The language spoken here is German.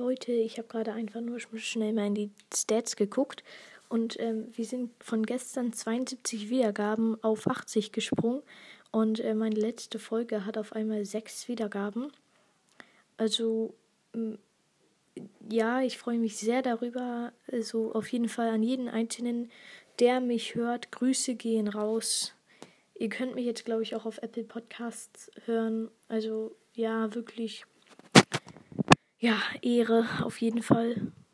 Leute, ich habe gerade einfach nur schnell mal in die Stats geguckt und ähm, wir sind von gestern 72 Wiedergaben auf 80 gesprungen und äh, meine letzte Folge hat auf einmal 6 Wiedergaben. Also ja, ich freue mich sehr darüber. Also auf jeden Fall an jeden Einzelnen, der mich hört. Grüße gehen raus. Ihr könnt mich jetzt, glaube ich, auch auf Apple Podcasts hören. Also ja, wirklich. Ja, Ehre auf jeden Fall.